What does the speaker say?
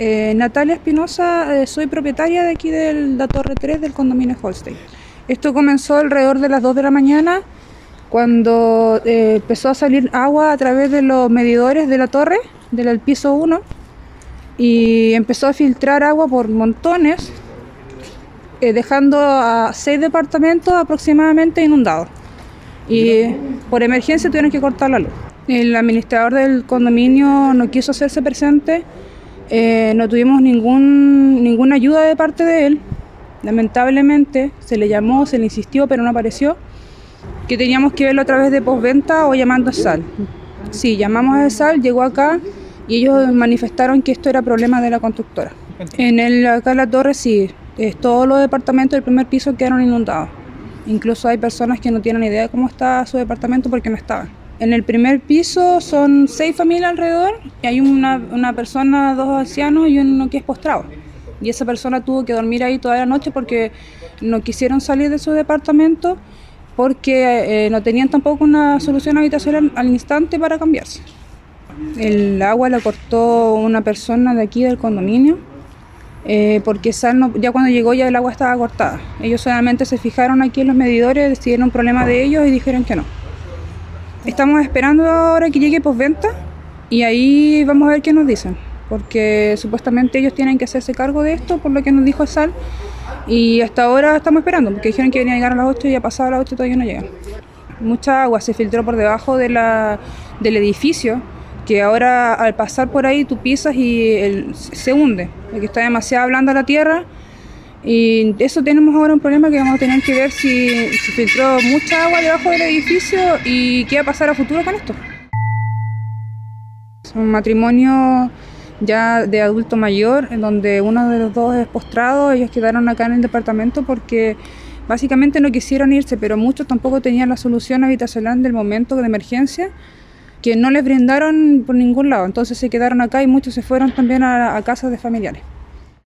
Eh, Natalia Espinosa, eh, soy propietaria de aquí de la Torre 3 del condominio Holstein. Esto comenzó alrededor de las 2 de la mañana, cuando eh, empezó a salir agua a través de los medidores de la torre, del piso 1, y empezó a filtrar agua por montones, dejando a seis departamentos aproximadamente inundados. Y por emergencia tuvieron que cortar la luz. El administrador del condominio no quiso hacerse presente, eh, no tuvimos ningún, ninguna ayuda de parte de él. Lamentablemente se le llamó, se le insistió, pero no apareció. Que teníamos que verlo a través de postventa o llamando a SAL. Sí, llamamos a SAL, llegó acá y ellos manifestaron que esto era problema de la constructora. En el, acá en la torre sí, todos los departamentos del primer piso quedaron inundados. Incluso hay personas que no tienen idea de cómo está su departamento porque no estaban. En el primer piso son seis familias alrededor y hay una, una, persona, dos ancianos y uno que es postrado. Y esa persona tuvo que dormir ahí toda la noche porque no quisieron salir de su departamento porque eh, no tenían tampoco una solución habitacional al instante para cambiarse. El agua la cortó una persona de aquí del condominio eh, porque ya cuando llegó ya el agua estaba cortada. Ellos solamente se fijaron aquí en los medidores, decidieron un problema de ellos y dijeron que no. Estamos esperando ahora que llegue postventa y ahí vamos a ver qué nos dicen, porque supuestamente ellos tienen que hacerse cargo de esto, por lo que nos dijo Sal, y hasta ahora estamos esperando, porque dijeron que venían a llegar a las 8 y ya pasado las 8 todavía no llegan. Mucha agua se filtró por debajo de la, del edificio, que ahora al pasar por ahí tú pisas y se hunde, porque está demasiado blanda la tierra y eso tenemos ahora un problema que vamos a tener que ver si se filtró mucha agua debajo del edificio y qué va a pasar a futuro con esto. Es un matrimonio ya de adulto mayor, en donde uno de los dos es postrado, ellos quedaron acá en el departamento porque básicamente no quisieron irse, pero muchos tampoco tenían la solución habitacional del momento de emergencia que no les brindaron por ningún lado, entonces se quedaron acá y muchos se fueron también a, a casas de familiares.